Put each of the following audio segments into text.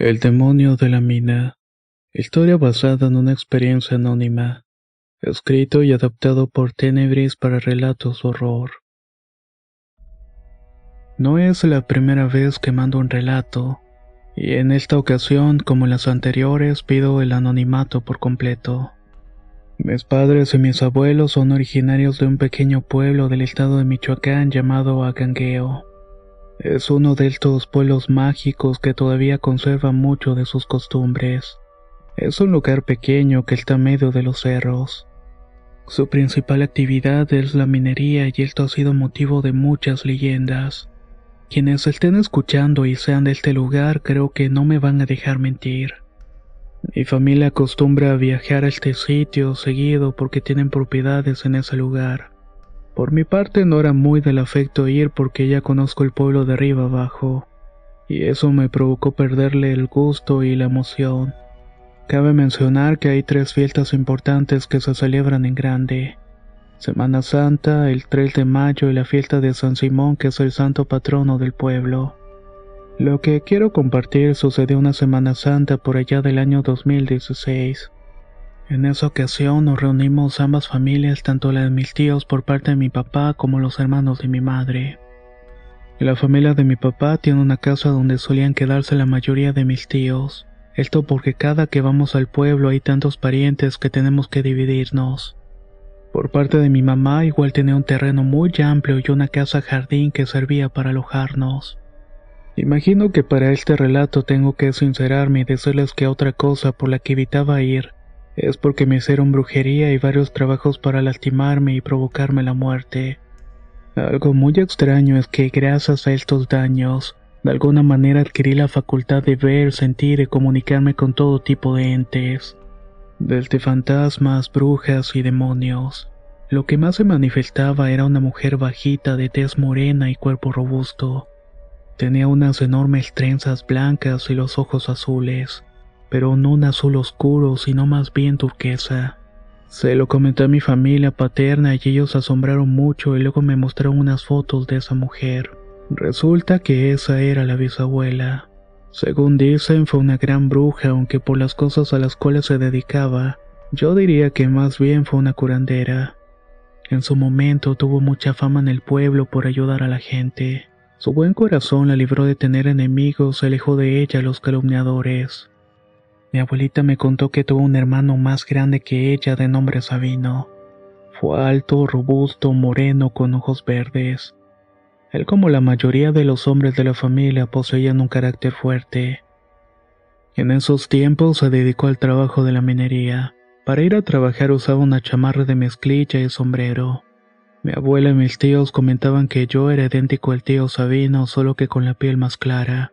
El demonio de la mina. Historia basada en una experiencia anónima. Escrito y adaptado por Tenebris para relatos de horror. No es la primera vez que mando un relato, y en esta ocasión, como en las anteriores, pido el anonimato por completo. Mis padres y mis abuelos son originarios de un pequeño pueblo del estado de Michoacán llamado Agangueo. Es uno de estos pueblos mágicos que todavía conserva mucho de sus costumbres. Es un lugar pequeño que está medio de los cerros. Su principal actividad es la minería y esto ha sido motivo de muchas leyendas. Quienes estén escuchando y sean de este lugar creo que no me van a dejar mentir. Mi familia acostumbra a viajar a este sitio seguido porque tienen propiedades en ese lugar. Por mi parte no era muy del afecto ir porque ya conozco el pueblo de arriba abajo, y eso me provocó perderle el gusto y la emoción. Cabe mencionar que hay tres fiestas importantes que se celebran en grande. Semana Santa, el 3 de mayo y la fiesta de San Simón que es el santo patrono del pueblo. Lo que quiero compartir sucedió una Semana Santa por allá del año 2016. En esa ocasión nos reunimos ambas familias, tanto la de mis tíos por parte de mi papá como los hermanos de mi madre. La familia de mi papá tiene una casa donde solían quedarse la mayoría de mis tíos. Esto porque cada que vamos al pueblo hay tantos parientes que tenemos que dividirnos. Por parte de mi mamá igual tenía un terreno muy amplio y una casa jardín que servía para alojarnos. Imagino que para este relato tengo que sincerarme y decirles que otra cosa por la que evitaba ir es porque me hicieron brujería y varios trabajos para lastimarme y provocarme la muerte. Algo muy extraño es que gracias a estos daños, de alguna manera adquirí la facultad de ver, sentir y comunicarme con todo tipo de entes, desde fantasmas, brujas y demonios. Lo que más se manifestaba era una mujer bajita de tez morena y cuerpo robusto. Tenía unas enormes trenzas blancas y los ojos azules pero no un azul oscuro, sino más bien turquesa. Se lo comenté a mi familia paterna y ellos asombraron mucho y luego me mostraron unas fotos de esa mujer. Resulta que esa era la bisabuela. Según dicen, fue una gran bruja, aunque por las cosas a las cuales se dedicaba, yo diría que más bien fue una curandera. En su momento tuvo mucha fama en el pueblo por ayudar a la gente. Su buen corazón la libró de tener enemigos, alejó de ella a los calumniadores. Mi abuelita me contó que tuvo un hermano más grande que ella de nombre Sabino. Fue alto, robusto, moreno, con ojos verdes. Él, como la mayoría de los hombres de la familia, poseían un carácter fuerte. En esos tiempos se dedicó al trabajo de la minería. Para ir a trabajar usaba una chamarra de mezclilla y sombrero. Mi abuela y mis tíos comentaban que yo era idéntico al tío Sabino, solo que con la piel más clara.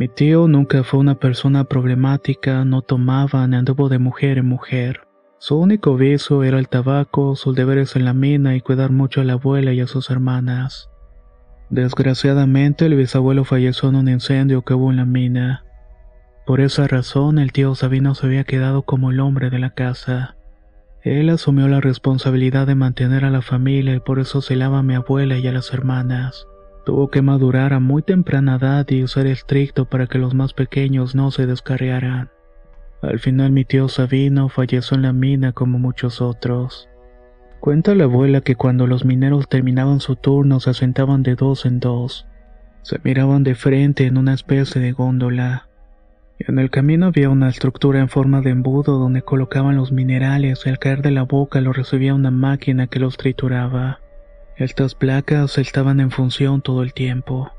Mi tío nunca fue una persona problemática, no tomaba ni anduvo de mujer en mujer. Su único vicio era el tabaco, sus deberes en la mina y cuidar mucho a la abuela y a sus hermanas. Desgraciadamente el bisabuelo falleció en un incendio que hubo en la mina. Por esa razón el tío Sabino se había quedado como el hombre de la casa. Él asumió la responsabilidad de mantener a la familia y por eso celaba a mi abuela y a las hermanas. Tuvo que madurar a muy temprana edad y ser estricto para que los más pequeños no se descarriaran. Al final mi tío Sabino falleció en la mina como muchos otros. Cuenta la abuela que cuando los mineros terminaban su turno se sentaban de dos en dos. Se miraban de frente en una especie de góndola. En el camino había una estructura en forma de embudo donde colocaban los minerales y al caer de la boca lo recibía una máquina que los trituraba. Estas placas estaban en función todo el tiempo,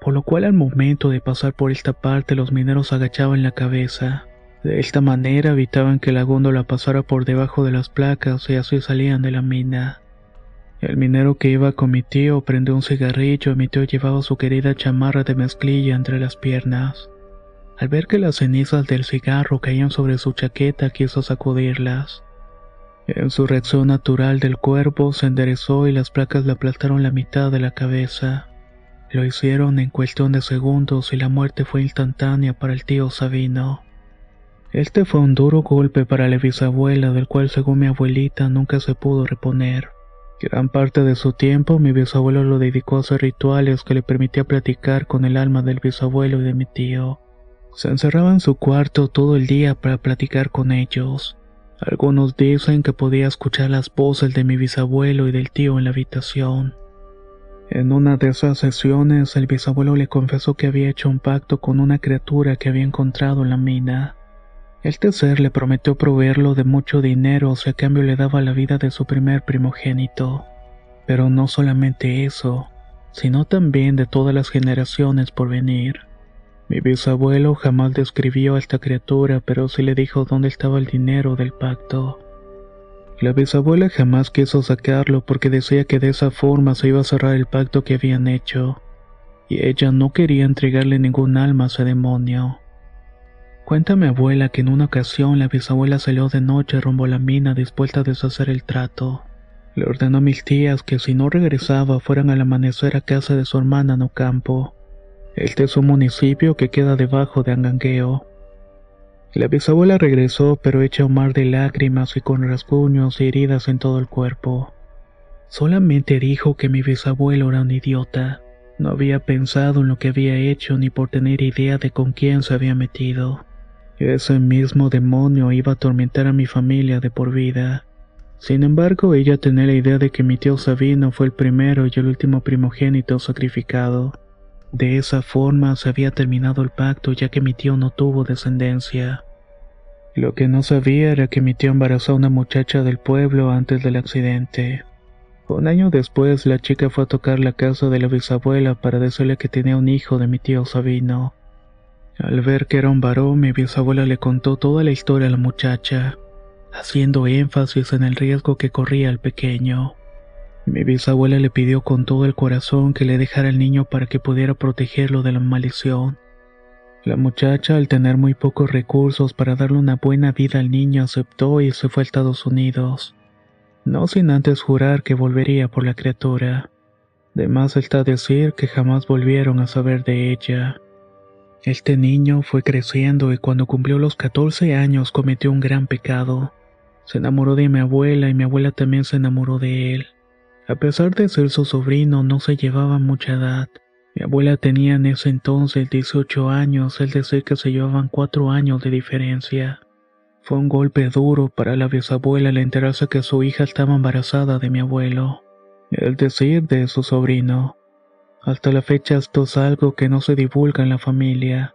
por lo cual al momento de pasar por esta parte los mineros agachaban la cabeza. De esta manera evitaban que la góndola pasara por debajo de las placas y así salían de la mina. El minero que iba con mi tío prendió un cigarrillo y mi tío llevaba su querida chamarra de mezclilla entre las piernas. Al ver que las cenizas del cigarro caían sobre su chaqueta, quiso sacudirlas. En su reacción natural del cuerpo se enderezó y las placas le aplastaron la mitad de la cabeza. Lo hicieron en cuestión de segundos y la muerte fue instantánea para el tío Sabino. Este fue un duro golpe para la bisabuela del cual según mi abuelita nunca se pudo reponer. Gran parte de su tiempo mi bisabuelo lo dedicó a hacer rituales que le permitía platicar con el alma del bisabuelo y de mi tío. Se encerraba en su cuarto todo el día para platicar con ellos. Algunos dicen que podía escuchar las voces de mi bisabuelo y del tío en la habitación. En una de esas sesiones, el bisabuelo le confesó que había hecho un pacto con una criatura que había encontrado en la mina. Este ser le prometió proveerlo de mucho dinero si a cambio le daba la vida de su primer primogénito. Pero no solamente eso, sino también de todas las generaciones por venir. Mi bisabuelo jamás describió a esta criatura, pero sí le dijo dónde estaba el dinero del pacto. La bisabuela jamás quiso sacarlo porque decía que de esa forma se iba a cerrar el pacto que habían hecho, y ella no quería entregarle ningún alma a ese demonio. Cuenta mi abuela que en una ocasión la bisabuela salió de noche rumbo a la mina dispuesta a deshacer el trato. Le ordenó a mis tías que si no regresaba fueran al amanecer a casa de su hermana en Ocampo. Este es un municipio que queda debajo de Angangueo. La bisabuela regresó, pero hecha un mar de lágrimas y con rasguños y heridas en todo el cuerpo. Solamente dijo que mi bisabuelo era un idiota. No había pensado en lo que había hecho ni por tener idea de con quién se había metido. Ese mismo demonio iba a atormentar a mi familia de por vida. Sin embargo, ella tenía la idea de que mi tío Sabino fue el primero y el último primogénito sacrificado. De esa forma se había terminado el pacto ya que mi tío no tuvo descendencia. Lo que no sabía era que mi tío embarazó a una muchacha del pueblo antes del accidente. Un año después la chica fue a tocar la casa de la bisabuela para decirle que tenía un hijo de mi tío Sabino. Al ver que era un varón, mi bisabuela le contó toda la historia a la muchacha, haciendo énfasis en el riesgo que corría el pequeño. Mi bisabuela le pidió con todo el corazón que le dejara al niño para que pudiera protegerlo de la maldición. La muchacha, al tener muy pocos recursos para darle una buena vida al niño, aceptó y se fue a Estados Unidos. No sin antes jurar que volvería por la criatura. De más está decir que jamás volvieron a saber de ella. Este niño fue creciendo y cuando cumplió los 14 años cometió un gran pecado. Se enamoró de mi abuela y mi abuela también se enamoró de él. A pesar de ser su sobrino, no se llevaba mucha edad. Mi abuela tenía en ese entonces 18 años, es decir que se llevaban 4 años de diferencia. Fue un golpe duro para la bisabuela al enterarse que su hija estaba embarazada de mi abuelo, es decir, de su sobrino. Hasta la fecha esto es algo que no se divulga en la familia.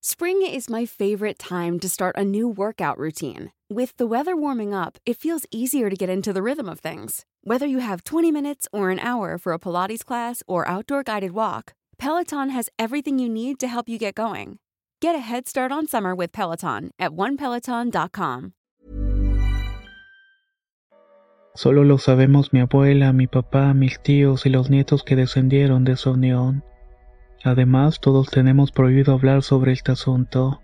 Spring is my favorite time to start a new workout routine. With the weather warming up, it feels easier to get into the rhythm of things. Whether you have 20 minutes or an hour for a Pilates class or outdoor guided walk, Peloton has everything you need to help you get going. Get a head start on summer with Peloton at onepeloton.com. Solo lo sabemos mi abuela, mi papá, mis tíos y los nietos que descendieron de esa unión. Además, todos tenemos prohibido hablar sobre este asunto.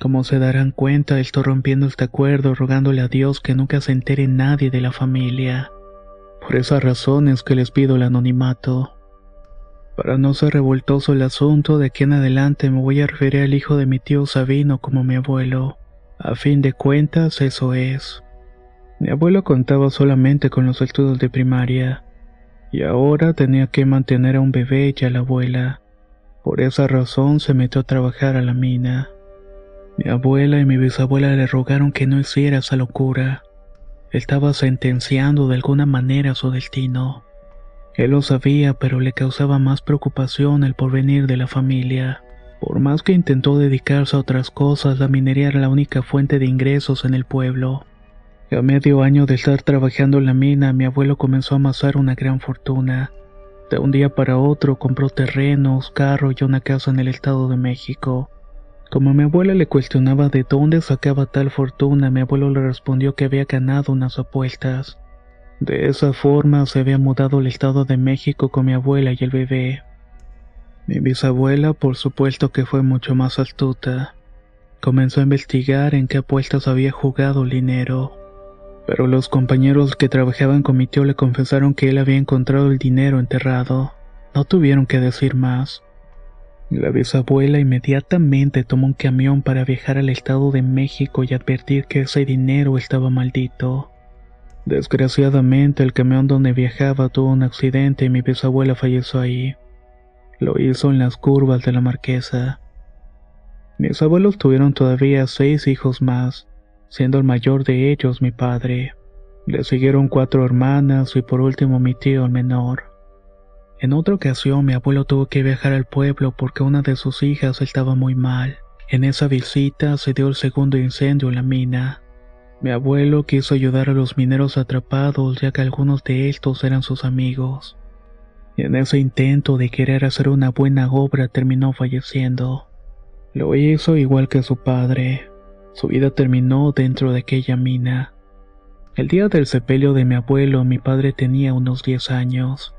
Como se darán cuenta, estoy rompiendo este acuerdo rogándole a Dios que nunca se entere nadie de la familia. Por esas razones que les pido el anonimato. Para no ser revoltoso el asunto, de aquí en adelante me voy a referir al hijo de mi tío Sabino como mi abuelo. A fin de cuentas, eso es. Mi abuelo contaba solamente con los estudios de primaria, y ahora tenía que mantener a un bebé y a la abuela. Por esa razón se metió a trabajar a la mina. Mi abuela y mi bisabuela le rogaron que no hiciera esa locura. Estaba sentenciando de alguna manera su destino. Él lo sabía, pero le causaba más preocupación el porvenir de la familia. Por más que intentó dedicarse a otras cosas, la minería era la única fuente de ingresos en el pueblo. A medio año de estar trabajando en la mina, mi abuelo comenzó a amasar una gran fortuna. De un día para otro compró terrenos, carro y una casa en el Estado de México. Como mi abuela le cuestionaba de dónde sacaba tal fortuna, mi abuelo le respondió que había ganado unas apuestas. De esa forma se había mudado al Estado de México con mi abuela y el bebé. Mi bisabuela, por supuesto que fue mucho más astuta. Comenzó a investigar en qué apuestas había jugado el dinero. Pero los compañeros que trabajaban con mi tío le confesaron que él había encontrado el dinero enterrado. No tuvieron que decir más. La bisabuela inmediatamente tomó un camión para viajar al Estado de México y advertir que ese dinero estaba maldito. Desgraciadamente el camión donde viajaba tuvo un accidente y mi bisabuela falleció ahí. Lo hizo en las curvas de la marquesa. Mis abuelos tuvieron todavía seis hijos más, siendo el mayor de ellos mi padre. Le siguieron cuatro hermanas y por último mi tío el menor. En otra ocasión mi abuelo tuvo que viajar al pueblo porque una de sus hijas estaba muy mal. En esa visita se dio el segundo incendio en la mina. Mi abuelo quiso ayudar a los mineros atrapados ya que algunos de estos eran sus amigos. Y en ese intento de querer hacer una buena obra terminó falleciendo. Lo hizo igual que su padre. Su vida terminó dentro de aquella mina. El día del sepelio de mi abuelo mi padre tenía unos 10 años.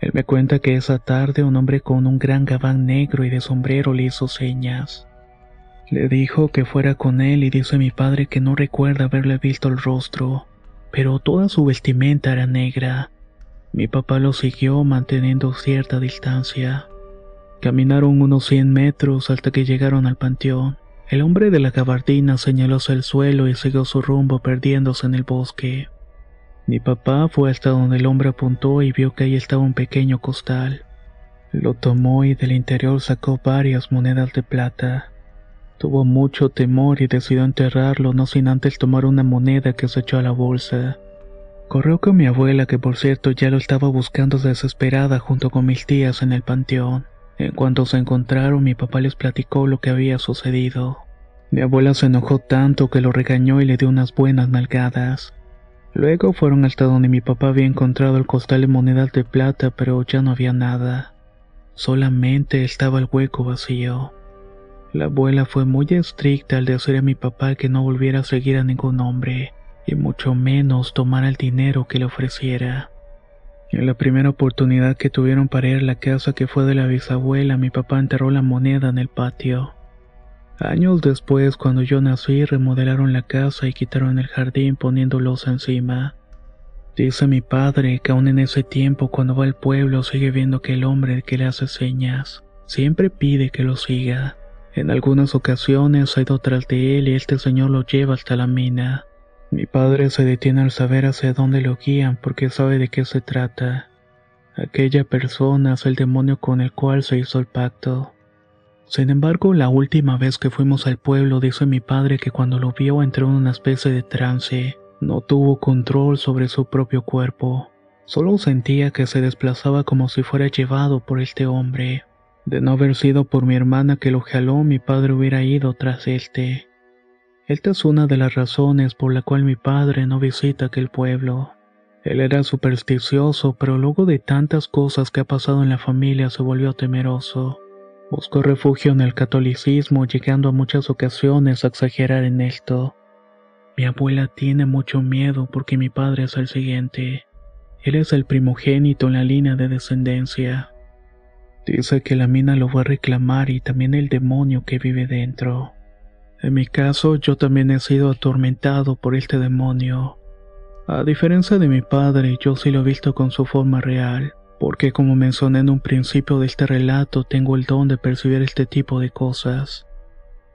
Él me cuenta que esa tarde un hombre con un gran gabán negro y de sombrero le hizo señas. Le dijo que fuera con él y dice mi padre que no recuerda haberle visto el rostro, pero toda su vestimenta era negra. Mi papá lo siguió manteniendo cierta distancia. Caminaron unos 100 metros hasta que llegaron al panteón. El hombre de la gabardina señaló hacia el suelo y siguió su rumbo perdiéndose en el bosque. Mi papá fue hasta donde el hombre apuntó y vio que ahí estaba un pequeño costal. Lo tomó y del interior sacó varias monedas de plata. Tuvo mucho temor y decidió enterrarlo no sin antes tomar una moneda que se echó a la bolsa. Corrió con mi abuela que por cierto ya lo estaba buscando desesperada junto con mis tías en el panteón. En cuanto se encontraron mi papá les platicó lo que había sucedido. Mi abuela se enojó tanto que lo regañó y le dio unas buenas nalgadas. Luego fueron hasta donde mi papá había encontrado el costal de monedas de plata, pero ya no había nada. Solamente estaba el hueco vacío. La abuela fue muy estricta al decir a mi papá que no volviera a seguir a ningún hombre, y mucho menos tomar el dinero que le ofreciera. En la primera oportunidad que tuvieron para ir a la casa que fue de la bisabuela, mi papá enterró la moneda en el patio. Años después, cuando yo nací, remodelaron la casa y quitaron el jardín poniéndolos encima. Dice mi padre que aún en ese tiempo cuando va al pueblo sigue viendo que el hombre que le hace señas siempre pide que lo siga. En algunas ocasiones ha ido tras de él y este señor lo lleva hasta la mina. Mi padre se detiene al saber hacia dónde lo guían porque sabe de qué se trata. Aquella persona es el demonio con el cual se hizo el pacto. Sin embargo, la última vez que fuimos al pueblo dice mi padre que cuando lo vio entró en una especie de trance. No tuvo control sobre su propio cuerpo. Solo sentía que se desplazaba como si fuera llevado por este hombre. De no haber sido por mi hermana que lo jaló, mi padre hubiera ido tras este. Esta es una de las razones por la cual mi padre no visita aquel pueblo. Él era supersticioso, pero luego de tantas cosas que ha pasado en la familia se volvió temeroso. Buscó refugio en el catolicismo, llegando a muchas ocasiones a exagerar en esto. Mi abuela tiene mucho miedo porque mi padre es el siguiente. Él es el primogénito en la línea de descendencia. Dice que la mina lo va a reclamar y también el demonio que vive dentro. En mi caso, yo también he sido atormentado por este demonio. A diferencia de mi padre, yo sí lo he visto con su forma real porque como mencioné en un principio de este relato, tengo el don de percibir este tipo de cosas.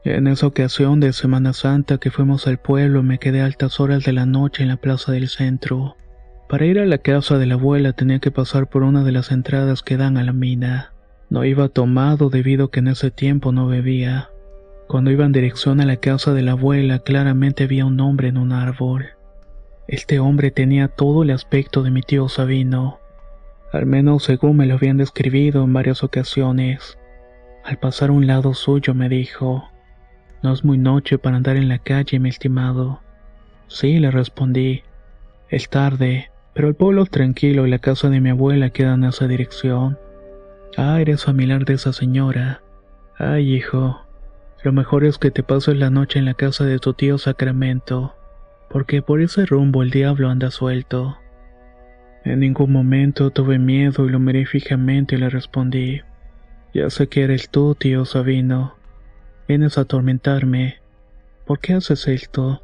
En esa ocasión de Semana Santa que fuimos al pueblo me quedé a altas horas de la noche en la plaza del centro. Para ir a la casa de la abuela tenía que pasar por una de las entradas que dan a la mina. No iba tomado debido a que en ese tiempo no bebía. Cuando iba en dirección a la casa de la abuela claramente había un hombre en un árbol. Este hombre tenía todo el aspecto de mi tío Sabino, al menos según me lo habían describido en varias ocasiones. Al pasar a un lado suyo me dijo, No es muy noche para andar en la calle, mi estimado. Sí, le respondí. Es tarde, pero el pueblo tranquilo y la casa de mi abuela queda en esa dirección. Ah, eres familiar de esa señora. Ay, hijo, lo mejor es que te pases la noche en la casa de tu tío Sacramento, porque por ese rumbo el diablo anda suelto. En ningún momento tuve miedo y lo miré fijamente y le respondí, ya sé que eres tú, tío Sabino. Vienes a atormentarme. ¿Por qué haces esto?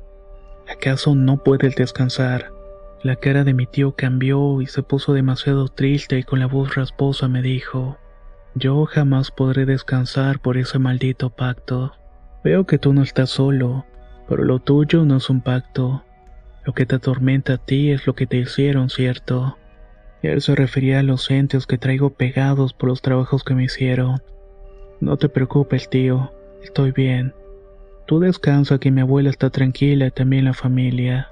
¿Acaso no puedes descansar? La cara de mi tío cambió y se puso demasiado triste y con la voz rasposa me dijo, yo jamás podré descansar por ese maldito pacto. Veo que tú no estás solo, pero lo tuyo no es un pacto. Lo que te atormenta a ti es lo que te hicieron, ¿cierto? Él se refería a los entes que traigo pegados por los trabajos que me hicieron. No te preocupes, tío, estoy bien. Tú descansa que mi abuela está tranquila y también la familia.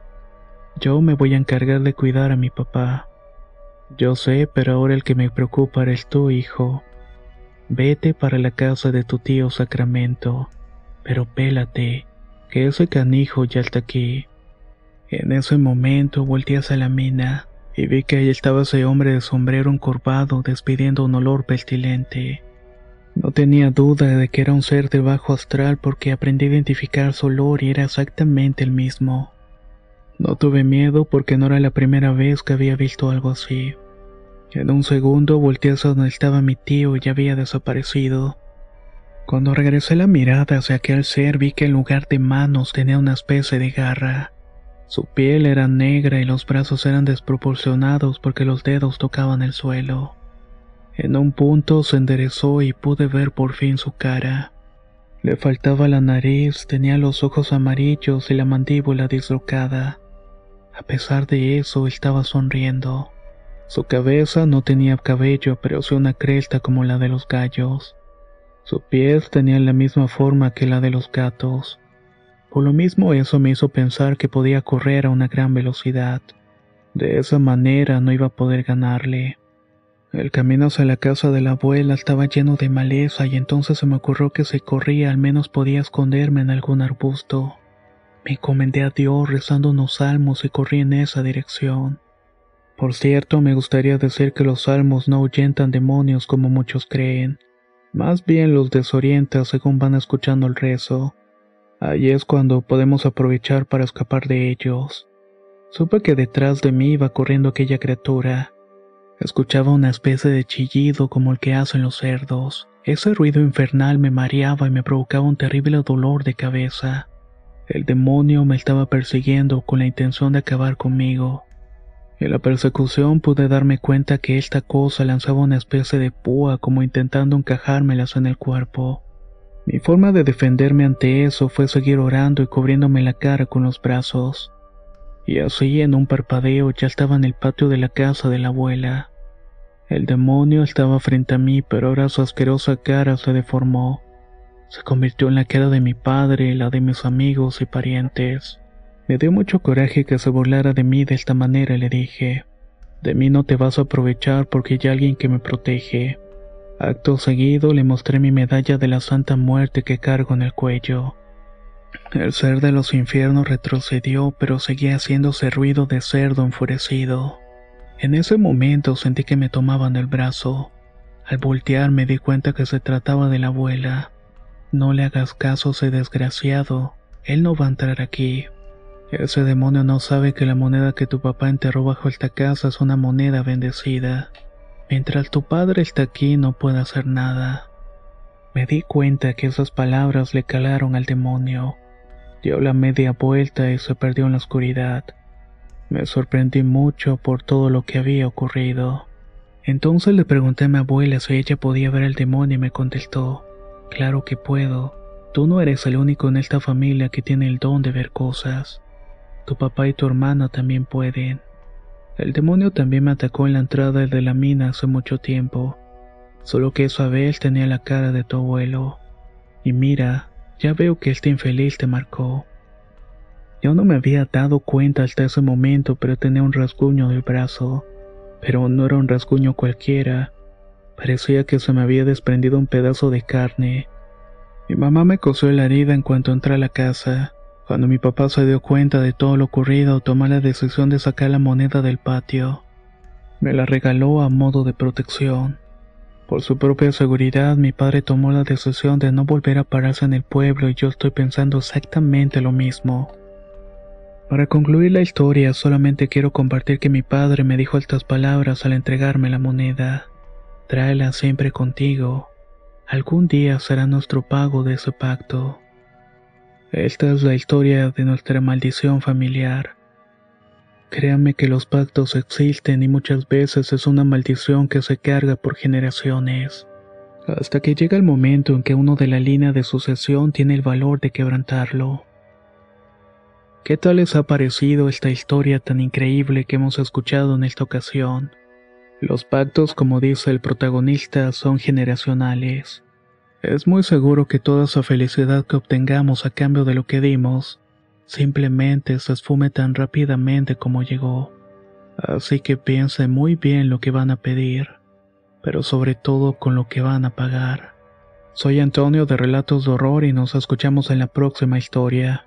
Yo me voy a encargar de cuidar a mi papá. Yo sé, pero ahora el que me preocupa eres tú, hijo. Vete para la casa de tu tío Sacramento, pero pélate, que ese canijo ya está aquí. En ese momento volteé hacia la mina y vi que ahí estaba ese hombre de sombrero encorvado despidiendo un olor pestilente. No tenía duda de que era un ser de bajo astral porque aprendí a identificar su olor y era exactamente el mismo. No tuve miedo porque no era la primera vez que había visto algo así. En un segundo volteé hacia donde estaba mi tío y había desaparecido. Cuando regresé la mirada hacia aquel ser vi que en lugar de manos tenía una especie de garra. Su piel era negra y los brazos eran desproporcionados porque los dedos tocaban el suelo. En un punto se enderezó y pude ver por fin su cara. Le faltaba la nariz, tenía los ojos amarillos y la mandíbula dislocada. A pesar de eso, estaba sonriendo. Su cabeza no tenía cabello, pero sí una cresta como la de los gallos. Su pies tenía la misma forma que la de los gatos. Por lo mismo eso me hizo pensar que podía correr a una gran velocidad. De esa manera no iba a poder ganarle. El camino hacia la casa de la abuela estaba lleno de maleza y entonces se me ocurrió que si corría al menos podía esconderme en algún arbusto. Me encomendé a Dios rezando unos salmos y corrí en esa dirección. Por cierto, me gustaría decir que los salmos no ahuyentan demonios como muchos creen. Más bien los desorienta según van escuchando el rezo. Ahí es cuando podemos aprovechar para escapar de ellos. Supe que detrás de mí iba corriendo aquella criatura. Escuchaba una especie de chillido como el que hacen los cerdos. Ese ruido infernal me mareaba y me provocaba un terrible dolor de cabeza. El demonio me estaba persiguiendo con la intención de acabar conmigo. En la persecución pude darme cuenta que esta cosa lanzaba una especie de púa como intentando encajármelas en el cuerpo. Mi forma de defenderme ante eso fue seguir orando y cubriéndome la cara con los brazos. Y así en un parpadeo ya estaba en el patio de la casa de la abuela. El demonio estaba frente a mí, pero ahora su asquerosa cara se deformó. Se convirtió en la cara de mi padre, la de mis amigos y parientes. Me dio mucho coraje que se burlara de mí de esta manera y le dije, de mí no te vas a aprovechar porque hay alguien que me protege. Acto seguido le mostré mi medalla de la Santa Muerte que cargo en el cuello. El ser de los infiernos retrocedió, pero seguía haciéndose ruido de cerdo enfurecido. En ese momento sentí que me tomaban el brazo. Al voltear me di cuenta que se trataba de la abuela. No le hagas caso ese desgraciado, él no va a entrar aquí. Ese demonio no sabe que la moneda que tu papá enterró bajo esta casa es una moneda bendecida. Mientras tu padre está aquí no puede hacer nada. Me di cuenta que esas palabras le calaron al demonio. Dio la media vuelta y se perdió en la oscuridad. Me sorprendí mucho por todo lo que había ocurrido. Entonces le pregunté a mi abuela si ella podía ver al demonio y me contestó, claro que puedo. Tú no eres el único en esta familia que tiene el don de ver cosas. Tu papá y tu hermana también pueden. El demonio también me atacó en la entrada de la mina hace mucho tiempo, solo que esa vez tenía la cara de tu abuelo. Y mira, ya veo que este infeliz te marcó. Yo no me había dado cuenta hasta ese momento, pero tenía un rasguño del brazo. Pero no era un rasguño cualquiera. Parecía que se me había desprendido un pedazo de carne. Mi mamá me cosió la herida en cuanto entré a la casa. Cuando mi papá se dio cuenta de todo lo ocurrido, tomó la decisión de sacar la moneda del patio. Me la regaló a modo de protección. Por su propia seguridad, mi padre tomó la decisión de no volver a pararse en el pueblo y yo estoy pensando exactamente lo mismo. Para concluir la historia, solamente quiero compartir que mi padre me dijo estas palabras al entregarme la moneda. Tráela siempre contigo. Algún día será nuestro pago de ese pacto. Esta es la historia de nuestra maldición familiar. Créanme que los pactos existen y muchas veces es una maldición que se carga por generaciones. Hasta que llega el momento en que uno de la línea de sucesión tiene el valor de quebrantarlo. ¿Qué tal les ha parecido esta historia tan increíble que hemos escuchado en esta ocasión? Los pactos, como dice el protagonista, son generacionales. Es muy seguro que toda esa felicidad que obtengamos a cambio de lo que dimos, simplemente se esfume tan rápidamente como llegó. Así que piensen muy bien lo que van a pedir, pero sobre todo con lo que van a pagar. Soy Antonio de Relatos de Horror y nos escuchamos en la próxima historia.